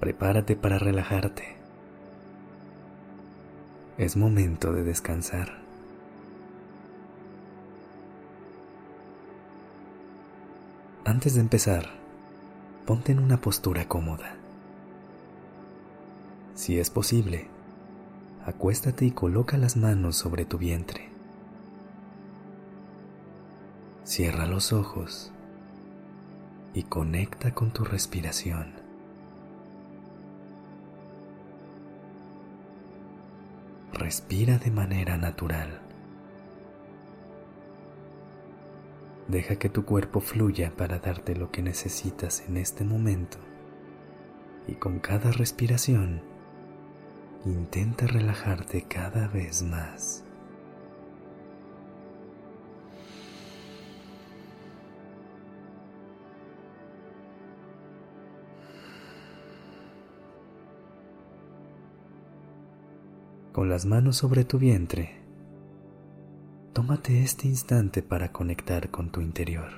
Prepárate para relajarte. Es momento de descansar. Antes de empezar, ponte en una postura cómoda. Si es posible, acuéstate y coloca las manos sobre tu vientre. Cierra los ojos y conecta con tu respiración. Respira de manera natural. Deja que tu cuerpo fluya para darte lo que necesitas en este momento. Y con cada respiración, intenta relajarte cada vez más. Con las manos sobre tu vientre, tómate este instante para conectar con tu interior.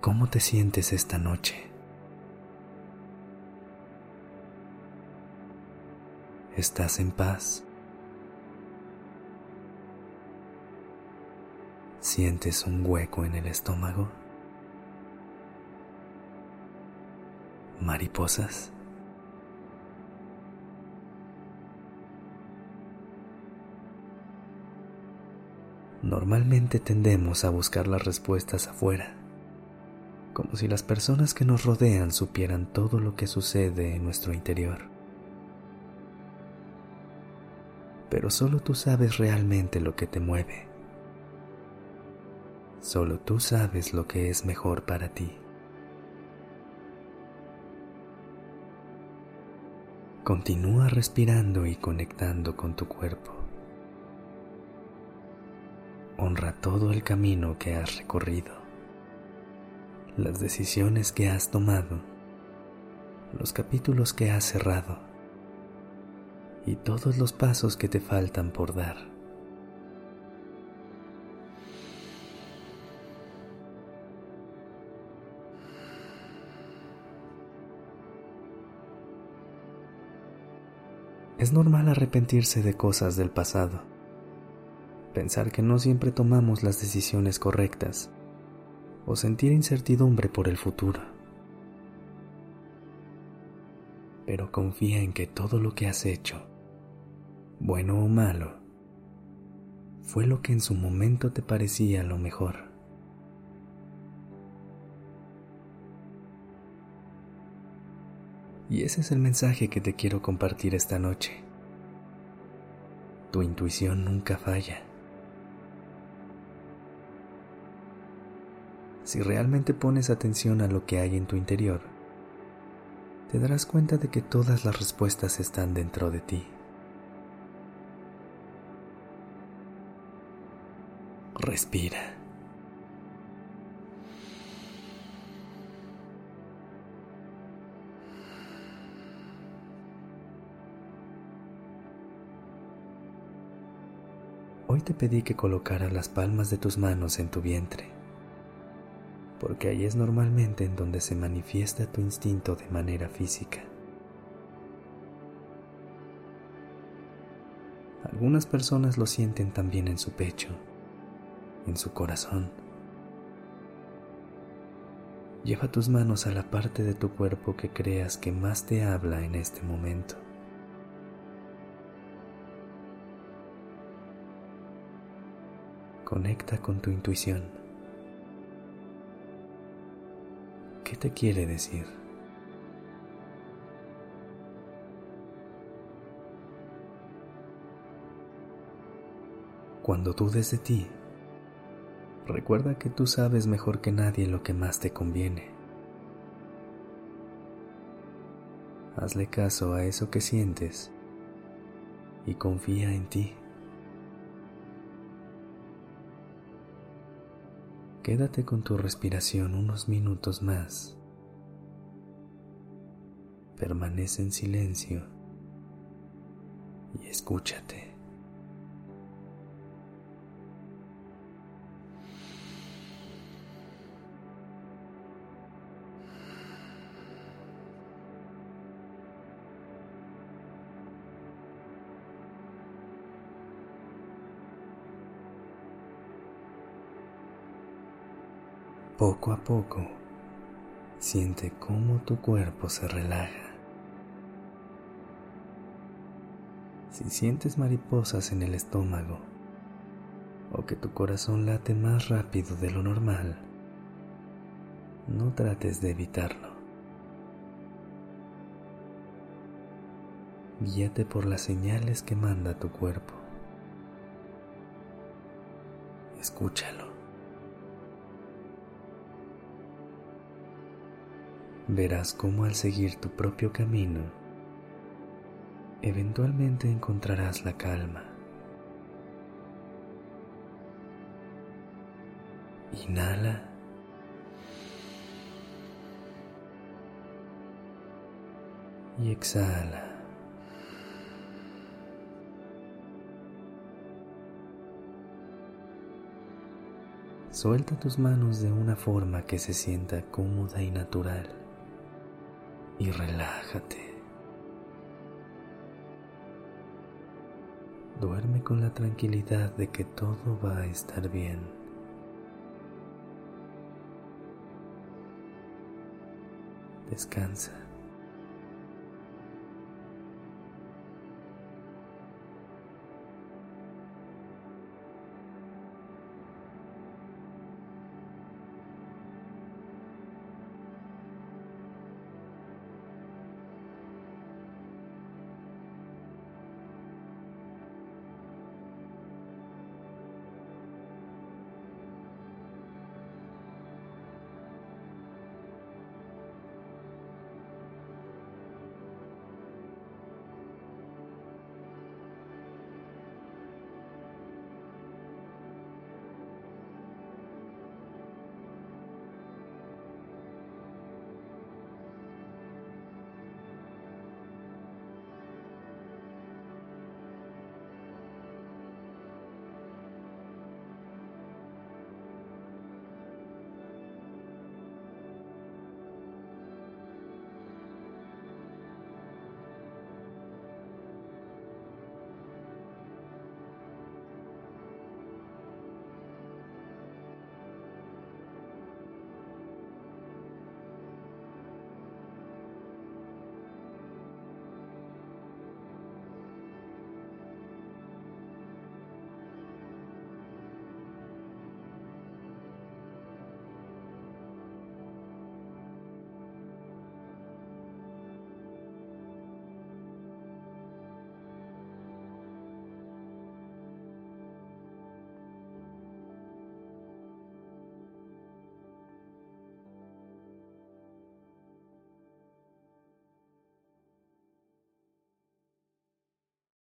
¿Cómo te sientes esta noche? ¿Estás en paz? ¿Sientes un hueco en el estómago? ¿Mariposas? Normalmente tendemos a buscar las respuestas afuera, como si las personas que nos rodean supieran todo lo que sucede en nuestro interior. Pero solo tú sabes realmente lo que te mueve Solo tú sabes lo que es mejor para ti. Continúa respirando y conectando con tu cuerpo. Honra todo el camino que has recorrido, las decisiones que has tomado, los capítulos que has cerrado y todos los pasos que te faltan por dar. Es normal arrepentirse de cosas del pasado, pensar que no siempre tomamos las decisiones correctas o sentir incertidumbre por el futuro. Pero confía en que todo lo que has hecho, bueno o malo, fue lo que en su momento te parecía lo mejor. Y ese es el mensaje que te quiero compartir esta noche. Tu intuición nunca falla. Si realmente pones atención a lo que hay en tu interior, te darás cuenta de que todas las respuestas están dentro de ti. Respira. Hoy te pedí que colocaras las palmas de tus manos en tu vientre, porque ahí es normalmente en donde se manifiesta tu instinto de manera física. Algunas personas lo sienten también en su pecho, en su corazón. Lleva tus manos a la parte de tu cuerpo que creas que más te habla en este momento. Conecta con tu intuición. ¿Qué te quiere decir? Cuando dudes de ti, recuerda que tú sabes mejor que nadie lo que más te conviene. Hazle caso a eso que sientes y confía en ti. Quédate con tu respiración unos minutos más. Permanece en silencio y escúchate. Poco a poco, siente cómo tu cuerpo se relaja. Si sientes mariposas en el estómago o que tu corazón late más rápido de lo normal, no trates de evitarlo. Guíate por las señales que manda tu cuerpo. Escúchalo. Verás cómo al seguir tu propio camino, eventualmente encontrarás la calma. Inhala. Y exhala. Suelta tus manos de una forma que se sienta cómoda y natural y relájate. Duerme con la tranquilidad de que todo va a estar bien. Descansa.